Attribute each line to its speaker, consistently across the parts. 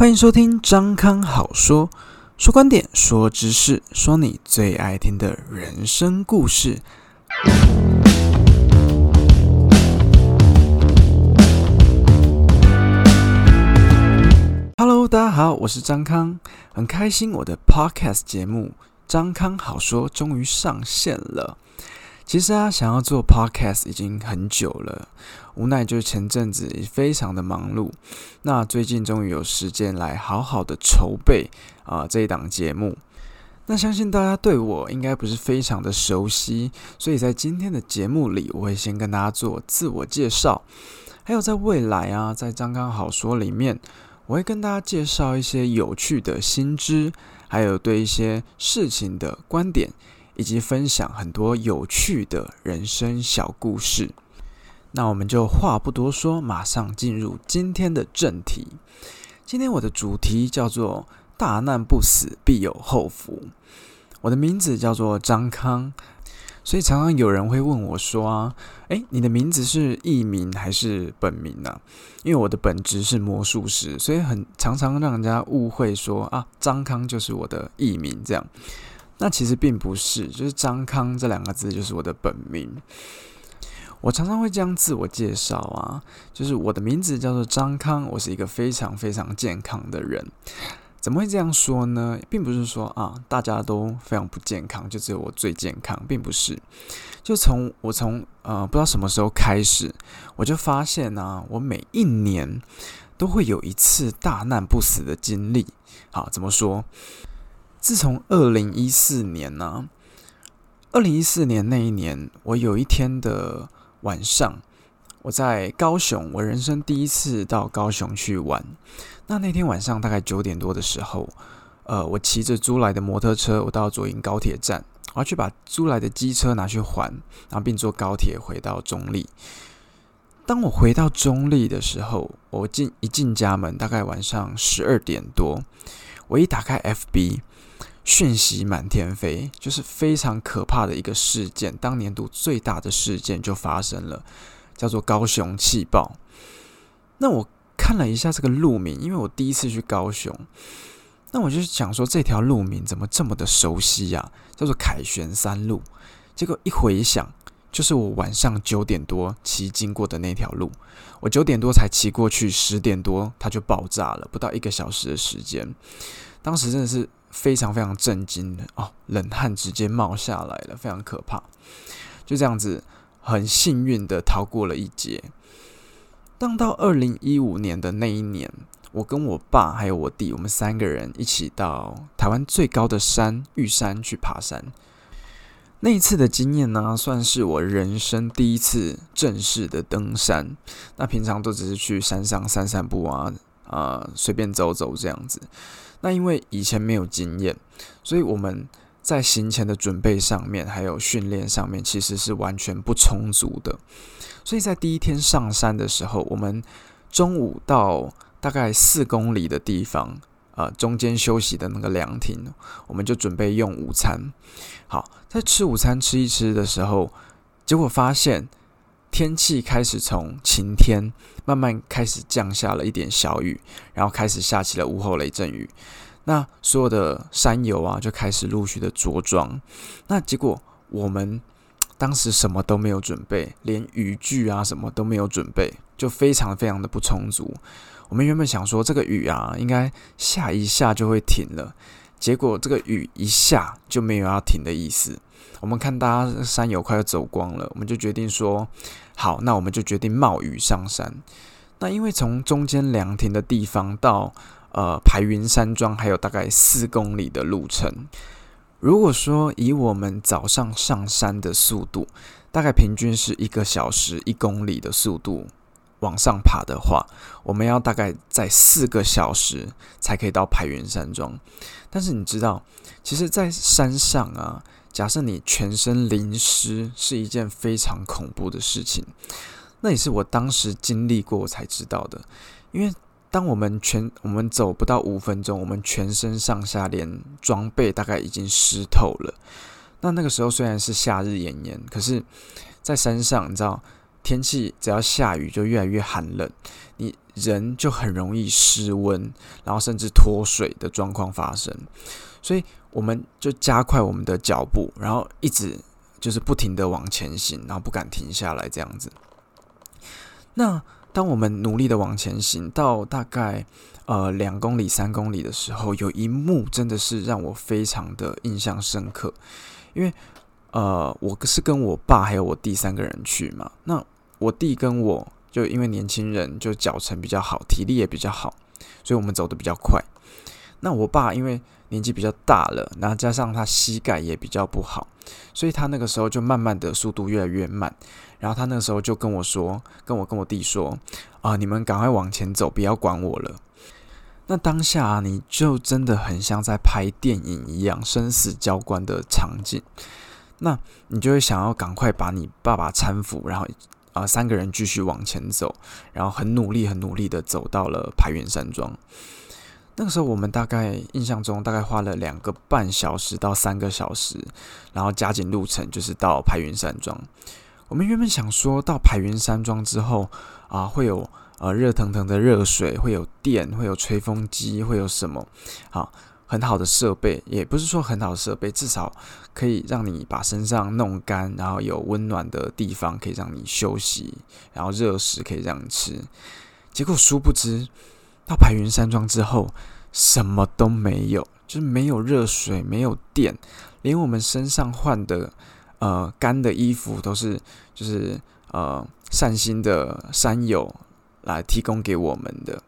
Speaker 1: 欢迎收听张康好说，说观点，说知识，说你最爱听的人生故事。Hello，大家好，我是张康，很开心我的 Podcast 节目《张康好说》终于上线了。其实啊，想要做 podcast 已经很久了，无奈就是前阵子非常的忙碌。那最近终于有时间来好好的筹备啊这一档节目。那相信大家对我应该不是非常的熟悉，所以在今天的节目里，我会先跟大家做自我介绍。还有在未来啊，在张刚好说里面，我会跟大家介绍一些有趣的新知，还有对一些事情的观点。以及分享很多有趣的人生小故事。那我们就话不多说，马上进入今天的正题。今天我的主题叫做“大难不死，必有后福”。我的名字叫做张康，所以常常有人会问我说：“啊，诶，你的名字是艺名还是本名呢？”因为我的本职是魔术师，所以很常常让人家误会说：“啊，张康就是我的艺名。”这样。那其实并不是，就是张康这两个字就是我的本名。我常常会这样自我介绍啊，就是我的名字叫做张康，我是一个非常非常健康的人。怎么会这样说呢？并不是说啊，大家都非常不健康，就只有我最健康，并不是。就从我从呃不知道什么时候开始，我就发现呢，我每一年都会有一次大难不死的经历。好，怎么说？自从二零一四年呢，二零一四年那一年，我有一天的晚上，我在高雄，我人生第一次到高雄去玩。那那天晚上大概九点多的时候，呃，我骑着租来的摩托车，我到左营高铁站，我要去把租来的机车拿去还，然后并坐高铁回到中立。当我回到中立的时候，我进一进家门，大概晚上十二点多，我一打开 FB。讯息满天飞，就是非常可怕的一个事件。当年度最大的事件就发生了，叫做高雄气爆。那我看了一下这个路名，因为我第一次去高雄，那我就想说这条路名怎么这么的熟悉呀？叫做凯旋三路。结果一回想，就是我晚上九点多骑经过的那条路。我九点多才骑过去，十点多它就爆炸了，不到一个小时的时间。当时真的是。非常非常震惊的哦，冷汗直接冒下来了，非常可怕。就这样子，很幸运的逃过了一劫。当到二零一五年的那一年，我跟我爸还有我弟，我们三个人一起到台湾最高的山玉山去爬山。那一次的经验呢，算是我人生第一次正式的登山。那平常都只是去山上散散步啊，啊，随便走走这样子。那因为以前没有经验，所以我们在行前的准备上面，还有训练上面，其实是完全不充足的。所以在第一天上山的时候，我们中午到大概四公里的地方，呃，中间休息的那个凉亭，我们就准备用午餐。好，在吃午餐吃一吃的时候，结果发现天气开始从晴天。慢慢开始降下了一点小雨，然后开始下起了午后雷阵雨。那所有的山友啊，就开始陆续的着装。那结果我们当时什么都没有准备，连雨具啊什么都没有准备，就非常非常的不充足。我们原本想说这个雨啊，应该下一下就会停了，结果这个雨一下就没有要停的意思。我们看大家山友快要走光了，我们就决定说。好，那我们就决定冒雨上山。那因为从中间凉亭的地方到呃排云山庄还有大概四公里的路程。如果说以我们早上上山的速度，大概平均是一个小时一公里的速度往上爬的话，我们要大概在四个小时才可以到排云山庄。但是你知道，其实，在山上啊。假设你全身淋湿是一件非常恐怖的事情，那也是我当时经历过才知道的。因为当我们全我们走不到五分钟，我们全身上下连装备大概已经湿透了。那那个时候虽然是夏日炎炎，可是，在山上你知道天气只要下雨就越来越寒冷，你人就很容易失温，然后甚至脱水的状况发生。所以我们就加快我们的脚步，然后一直就是不停的往前行，然后不敢停下来这样子。那当我们努力的往前行到大概呃两公里、三公里的时候，有一幕真的是让我非常的印象深刻，因为呃我是跟我爸还有我弟三个人去嘛。那我弟跟我就因为年轻人就脚程比较好，体力也比较好，所以我们走的比较快。那我爸因为年纪比较大了，然后加上他膝盖也比较不好，所以他那个时候就慢慢的速度越来越慢。然后他那个时候就跟我说，跟我跟我弟说：“啊，你们赶快往前走，不要管我了。”那当下你就真的很像在拍电影一样，生死交关的场景。那你就会想要赶快把你爸爸搀扶，然后啊三个人继续往前走，然后很努力、很努力的走到了排云山庄。那个时候我们大概印象中大概花了两个半小时到三个小时，然后加紧路程就是到排云山庄。我们原本想说到排云山庄之后啊，会有呃热腾腾的热水，会有电，会有吹风机，会有什么好很好的设备，也不是说很好的设备，至少可以让你把身上弄干，然后有温暖的地方可以让你休息，然后热食可以让你吃。结果殊不知。到白云山庄之后，什么都没有，就是没有热水，没有电，连我们身上换的呃干的衣服都是就是呃善心的山友来提供给我们的。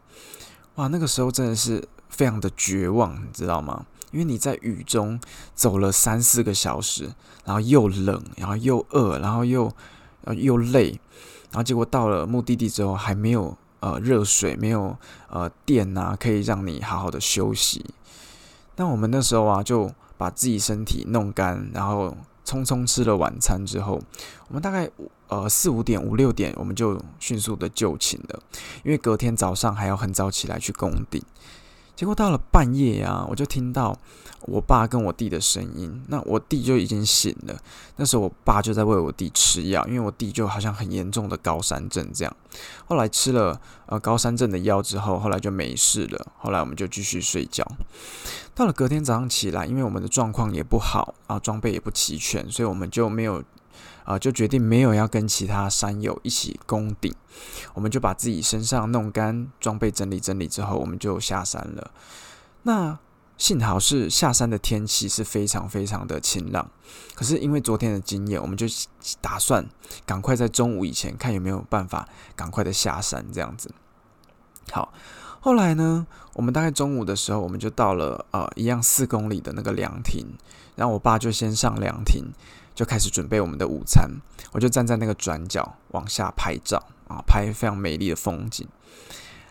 Speaker 1: 哇，那个时候真的是非常的绝望，你知道吗？因为你在雨中走了三四个小时，然后又冷，然后又饿，然后又又累，然后结果到了目的地之后还没有。呃，热水没有，呃，电啊，可以让你好好的休息。那我们那时候啊，就把自己身体弄干，然后匆匆吃了晚餐之后，我们大概呃四五点、五六点，我们就迅速的就寝了，因为隔天早上还要很早起来去攻顶。结果到了半夜啊，我就听到我爸跟我弟的声音。那我弟就已经醒了。那时候我爸就在喂我弟吃药，因为我弟就好像很严重的高山症这样。后来吃了呃高山症的药之后，后来就没事了。后来我们就继续睡觉。到了隔天早上起来，因为我们的状况也不好啊，装备也不齐全，所以我们就没有。啊，就决定没有要跟其他山友一起攻顶，我们就把自己身上弄干，装备整理整理之后，我们就下山了。那幸好是下山的天气是非常非常的晴朗，可是因为昨天的经验，我们就打算赶快在中午以前看有没有办法赶快的下山这样子。好，后来呢，我们大概中午的时候，我们就到了呃一样四公里的那个凉亭，然后我爸就先上凉亭。就开始准备我们的午餐，我就站在那个转角往下拍照啊，拍非常美丽的风景。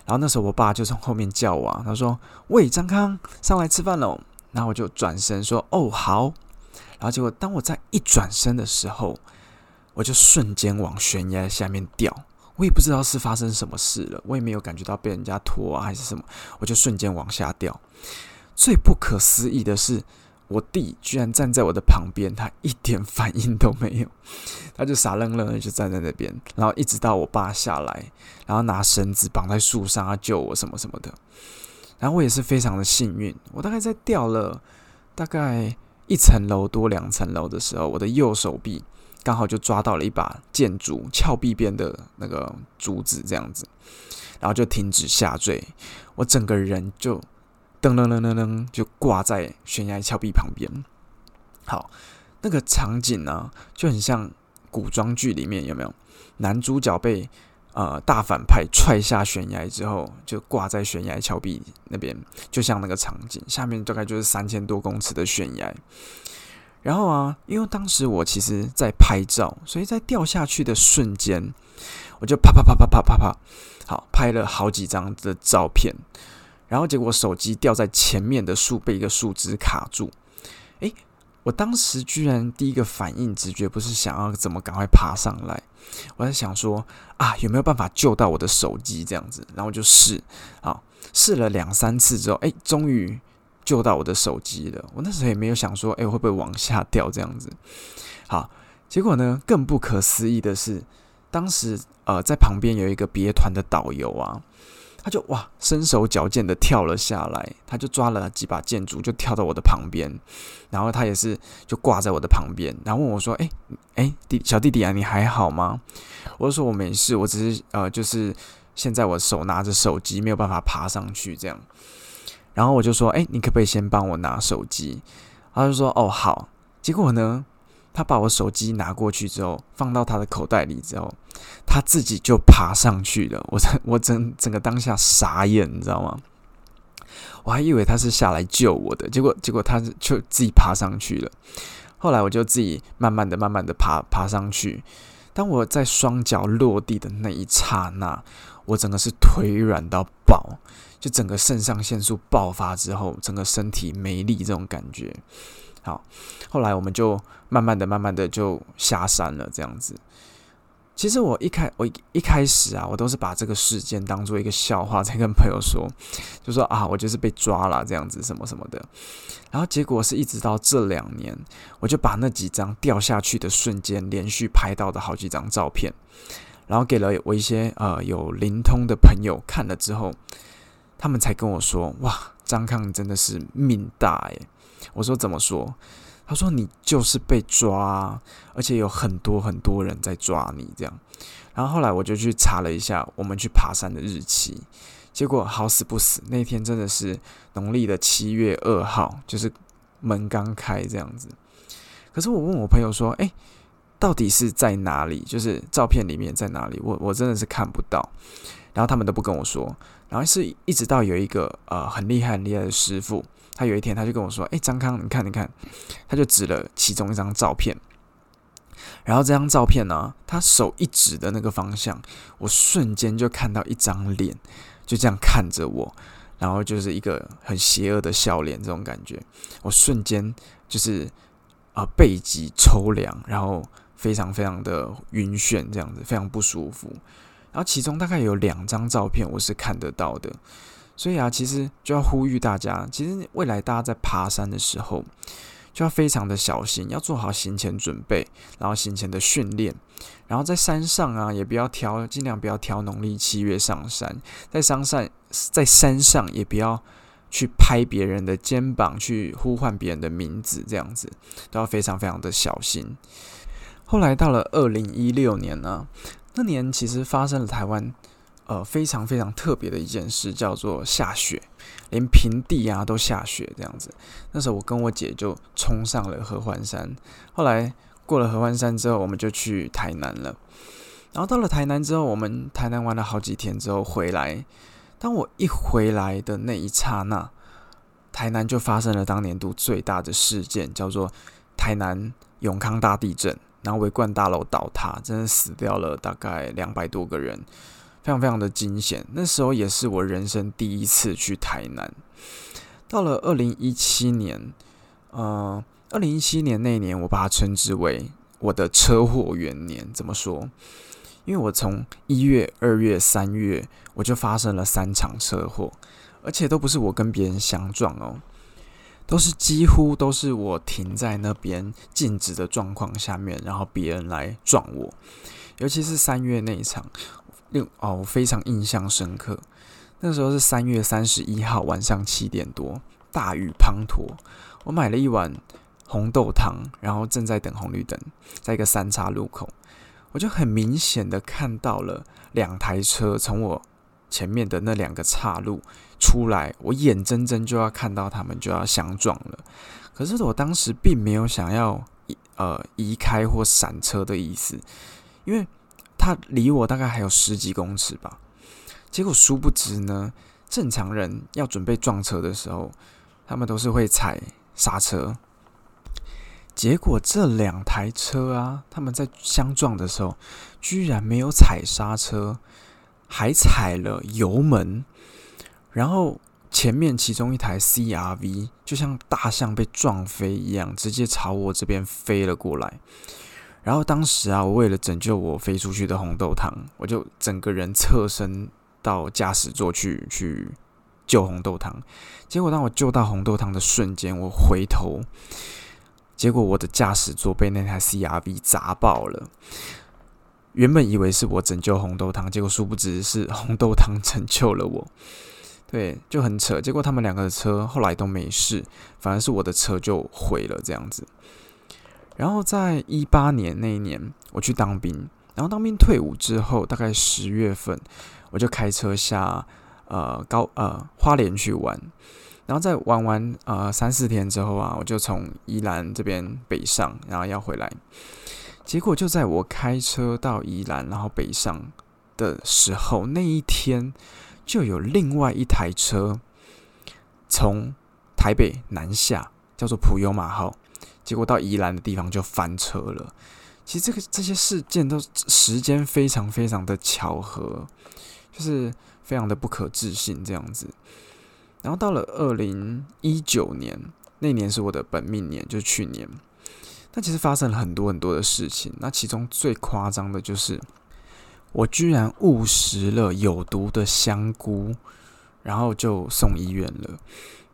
Speaker 1: 然后那时候我爸就从后面叫我，他说：“喂，张康，上来吃饭喽。”然后我就转身说：“哦，好。”然后结果当我在一转身的时候，我就瞬间往悬崖下面掉。我也不知道是发生什么事了，我也没有感觉到被人家拖啊还是什么，我就瞬间往下掉。最不可思议的是。我弟居然站在我的旁边，他一点反应都没有，他就傻愣愣的就站在那边，然后一直到我爸下来，然后拿绳子绑在树上救我什么什么的，然后我也是非常的幸运，我大概在掉了大概一层楼多两层楼的时候，我的右手臂刚好就抓到了一把剑竹峭壁边的那个竹子这样子，然后就停止下坠，我整个人就。噔噔噔噔噔，就挂在悬崖峭壁旁边。好，那个场景呢，就很像古装剧里面有没有？男主角被呃大反派踹下悬崖之后，就挂在悬崖峭壁那边，就像那个场景。下面大概就是三千多公尺的悬崖。然后啊，因为当时我其实在拍照，所以在掉下去的瞬间，我就啪啪啪啪啪啪啪，好拍了好几张的照片。然后结果手机掉在前面的树被一个树枝卡住，诶，我当时居然第一个反应直觉不是想要怎么赶快爬上来，我在想说啊有没有办法救到我的手机这样子，然后就试，好试了两三次之后，诶，终于救到我的手机了。我那时候也没有想说，诶，会不会往下掉这样子？好，结果呢更不可思议的是，当时呃在旁边有一个别团的导游啊。他就哇，身手矫健的跳了下来，他就抓了几把箭竹，就跳到我的旁边，然后他也是就挂在我的旁边，然后问我说：“哎哎，弟小弟弟啊，你还好吗？”我就说：“我没事，我只是呃，就是现在我手拿着手机，没有办法爬上去这样。”然后我就说：“哎，你可不可以先帮我拿手机？”他就说：“哦，好。”结果呢？他把我手机拿过去之后，放到他的口袋里之后，他自己就爬上去了。我 我整整个当下傻眼，你知道吗？我还以为他是下来救我的，结果结果他就自己爬上去了。后来我就自己慢慢的、慢慢的爬爬上去。当我在双脚落地的那一刹那，我整个是腿软到爆，就整个肾上腺素爆发之后，整个身体没力这种感觉。好，后来我们就慢慢的、慢慢的就下山了，这样子。其实我一开我一开始啊，我都是把这个事件当做一个笑话在跟朋友说，就说啊，我就是被抓了这样子什么什么的。然后结果是一直到这两年，我就把那几张掉下去的瞬间连续拍到的好几张照片，然后给了我一些呃有灵通的朋友看了之后，他们才跟我说，哇，张康真的是命大诶。我说怎么说？他说你就是被抓，而且有很多很多人在抓你这样。然后后来我就去查了一下我们去爬山的日期，结果好死不死那天真的是农历的七月二号，就是门刚开这样子。可是我问我朋友说：“哎，到底是在哪里？就是照片里面在哪里？我我真的是看不到。”然后他们都不跟我说。然后是一直到有一个呃很厉害很厉害的师傅。他有一天，他就跟我说：“哎，张康，你看，你看。”他就指了其中一张照片，然后这张照片呢，他手一指的那个方向，我瞬间就看到一张脸，就这样看着我，然后就是一个很邪恶的笑脸，这种感觉，我瞬间就是啊背脊抽凉，然后非常非常的晕眩，这样子非常不舒服。然后其中大概有两张照片我是看得到的。所以啊，其实就要呼吁大家，其实未来大家在爬山的时候，就要非常的小心，要做好行前准备，然后行前的训练，然后在山上啊，也不要挑，尽量不要挑农历七月上山，在山上，在山上也不要去拍别人的肩膀，去呼唤别人的名字，这样子都要非常非常的小心。后来到了二零一六年呢，那年其实发生了台湾。呃，非常非常特别的一件事，叫做下雪，连平地啊都下雪这样子。那时候我跟我姐就冲上了合欢山。后来过了合欢山之后，我们就去台南了。然后到了台南之后，我们台南玩了好几天之后回来。当我一回来的那一刹那，台南就发生了当年度最大的事件，叫做台南永康大地震，然后维冠大楼倒塌，真的死掉了大概两百多个人。非常非常的惊险，那时候也是我人生第一次去台南。到了二零一七年，呃，二零一七年那年，我把它称之为我的车祸元年。怎么说？因为我从一月、二月、三月，我就发生了三场车祸，而且都不是我跟别人相撞哦，都是几乎都是我停在那边静止的状况下面，然后别人来撞我。尤其是三月那一场。六哦，我非常印象深刻。那时候是三月三十一号晚上七点多，大雨滂沱。我买了一碗红豆汤，然后正在等红绿灯，在一个三岔路口，我就很明显的看到了两台车从我前面的那两个岔路出来，我眼睁睁就要看到他们就要相撞了。可是我当时并没有想要移呃移开或闪车的意思，因为。他离我大概还有十几公尺吧，结果殊不知呢，正常人要准备撞车的时候，他们都是会踩刹车。结果这两台车啊，他们在相撞的时候，居然没有踩刹车，还踩了油门，然后前面其中一台 CRV 就像大象被撞飞一样，直接朝我这边飞了过来。然后当时啊，我为了拯救我飞出去的红豆汤，我就整个人侧身到驾驶座去去救红豆汤。结果当我救到红豆汤的瞬间，我回头，结果我的驾驶座被那台 CRV 砸爆了。原本以为是我拯救红豆汤，结果殊不知是红豆汤拯救了我。对，就很扯。结果他们两个的车后来都没事，反而是我的车就毁了这样子。然后在一八年那一年，我去当兵，然后当兵退伍之后，大概十月份，我就开车下呃高呃花莲去玩。然后在玩完呃三四天之后啊，我就从宜兰这边北上，然后要回来。结果就在我开车到宜兰，然后北上的时候，那一天就有另外一台车从台北南下，叫做普悠玛号。结果到宜兰的地方就翻车了。其实这个这些事件都时间非常非常的巧合，就是非常的不可置信这样子。然后到了二零一九年，那年是我的本命年，就是去年。那其实发生了很多很多的事情。那其中最夸张的就是，我居然误食了有毒的香菇，然后就送医院了。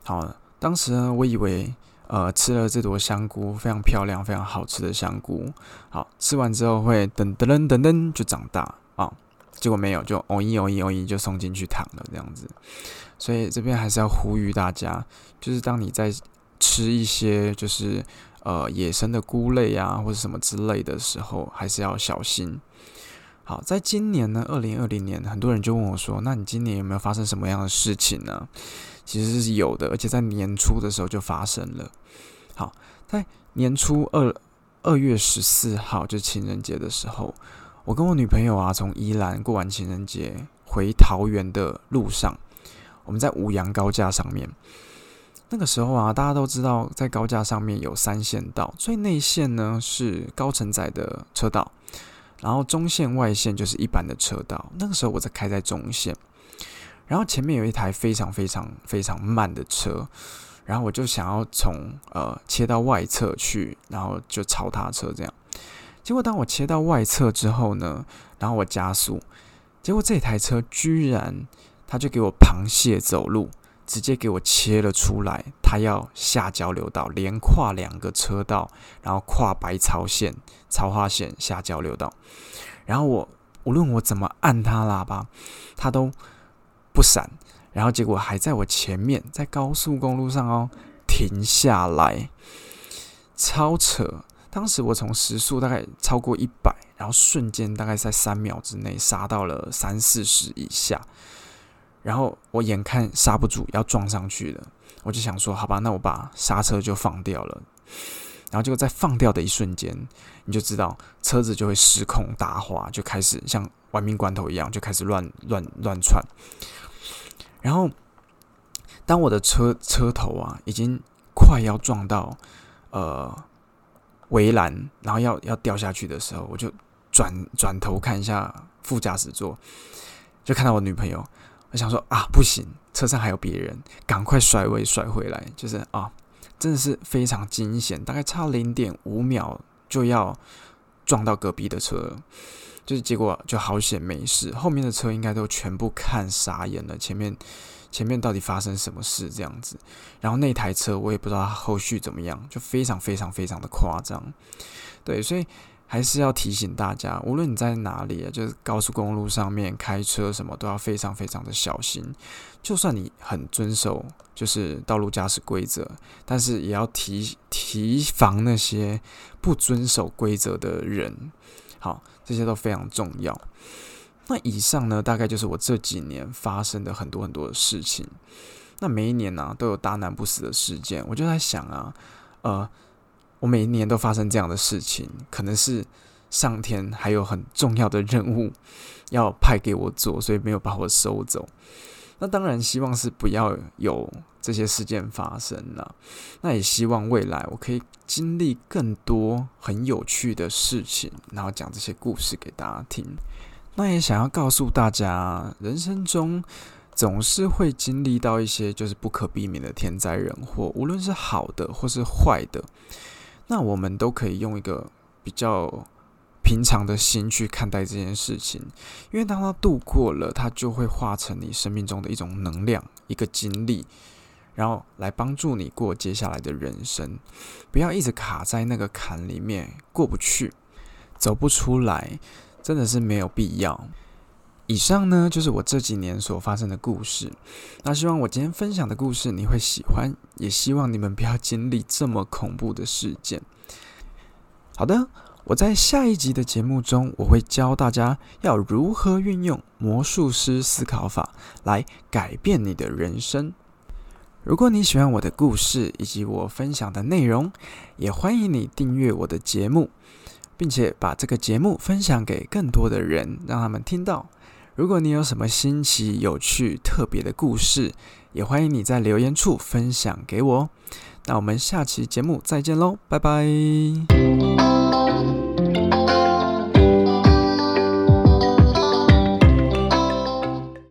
Speaker 1: 好，当时呢，我以为。呃，吃了这朵香菇，非常漂亮、非常好吃的香菇。好吃完之后会噔噔噔噔噔就长大啊，结果没有，就哦一哦一哦一就送进去躺了这样子。所以这边还是要呼吁大家，就是当你在吃一些就是呃野生的菇类啊或者什么之类的时候，还是要小心。好，在今年呢，二零二零年，很多人就问我说：“那你今年有没有发生什么样的事情呢？”其实是有的，而且在年初的时候就发生了。好，在年初二二月十四号，就情人节的时候，我跟我女朋友啊，从宜兰过完情人节回桃园的路上，我们在五羊高架上面。那个时候啊，大家都知道，在高架上面有三线道，最内线呢是高承载的车道。然后中线外线就是一般的车道，那个时候我在开在中线，然后前面有一台非常非常非常慢的车，然后我就想要从呃切到外侧去，然后就超他车这样。结果当我切到外侧之后呢，然后我加速，结果这台车居然他就给我螃蟹走路。直接给我切了出来，他要下交流道，连跨两个车道，然后跨白潮线、潮花线下交流道。然后我无论我怎么按他喇叭，他都不闪。然后结果还在我前面，在高速公路上哦停下来，超扯！当时我从时速大概超过一百，然后瞬间大概在三秒之内杀到了三四十以下。然后我眼看刹不住，要撞上去了，我就想说，好吧，那我把刹车就放掉了。然后结果在放掉的一瞬间，你就知道车子就会失控打滑，就开始像玩命关头一样，就开始乱乱乱窜。然后当我的车车头啊已经快要撞到呃围栏，然后要要掉下去的时候，我就转转头看一下副驾驶座，就看到我女朋友。我想说啊，不行，车上还有别人，赶快甩尾甩回来。就是啊，真的是非常惊险，大概差零点五秒就要撞到隔壁的车，就是结果就好险没事，后面的车应该都全部看傻眼了，前面前面到底发生什么事这样子？然后那台车我也不知道后续怎么样，就非常非常非常的夸张，对，所以。还是要提醒大家，无论你在哪里，就是高速公路上面开车，什么都要非常非常的小心。就算你很遵守就是道路驾驶规则，但是也要提提防那些不遵守规则的人。好，这些都非常重要。那以上呢，大概就是我这几年发生的很多很多的事情。那每一年呢，都有大难不死的事件。我就在想啊，呃。我每一年都发生这样的事情，可能是上天还有很重要的任务要派给我做，所以没有把我收走。那当然希望是不要有这些事件发生了。那也希望未来我可以经历更多很有趣的事情，然后讲这些故事给大家听。那也想要告诉大家，人生中总是会经历到一些就是不可避免的天灾人祸，无论是好的或是坏的。那我们都可以用一个比较平常的心去看待这件事情，因为当它度过了，它就会化成你生命中的一种能量、一个经历，然后来帮助你过接下来的人生。不要一直卡在那个坎里面过不去、走不出来。真的是没有必要。以上呢，就是我这几年所发生的故事。那希望我今天分享的故事你会喜欢，也希望你们不要经历这么恐怖的事件。好的，我在下一集的节目中，我会教大家要如何运用魔术师思考法来改变你的人生。如果你喜欢我的故事以及我分享的内容，也欢迎你订阅我的节目，并且把这个节目分享给更多的人，让他们听到。如果你有什么新奇、有趣、特别的故事，也欢迎你在留言处分享给我。那我们下期节目再见喽，拜拜。